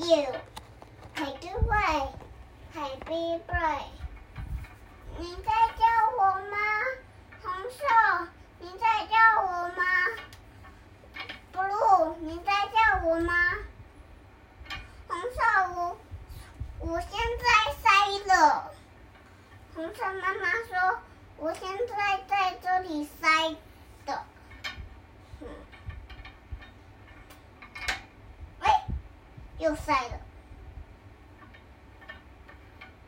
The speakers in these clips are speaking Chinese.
you，排队位，排队位。你在叫我吗？红色，你在叫我吗？blue，你在叫我吗？红色，我我现在塞了。红色妈妈说，我现在在这里塞的。嗯，喂，又塞了。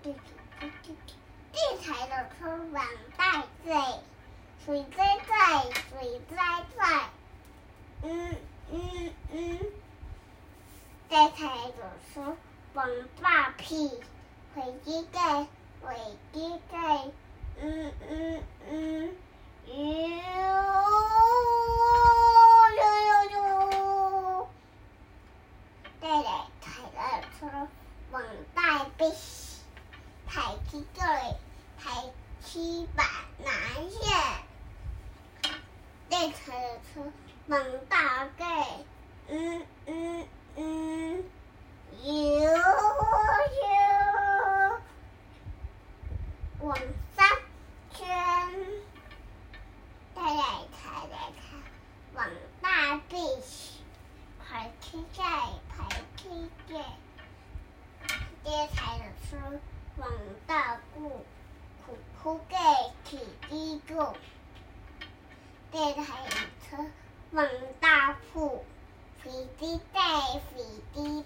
滴滴滴滴滴，地台的车往带在，水在在，水在在。嗯嗯嗯，地台的车往大屁，飞机在，飞机在。嗯嗯嗯，带来抬了车往大背，抬起这里，抬起把拿下。带抬了车往大盖，嗯嗯嗯，哟哟，往三圈，带来抬来抬，往大背，爹。爹抬着车往大库，库库盖起一个。爹抬着车往大铺，飞机带，飞机。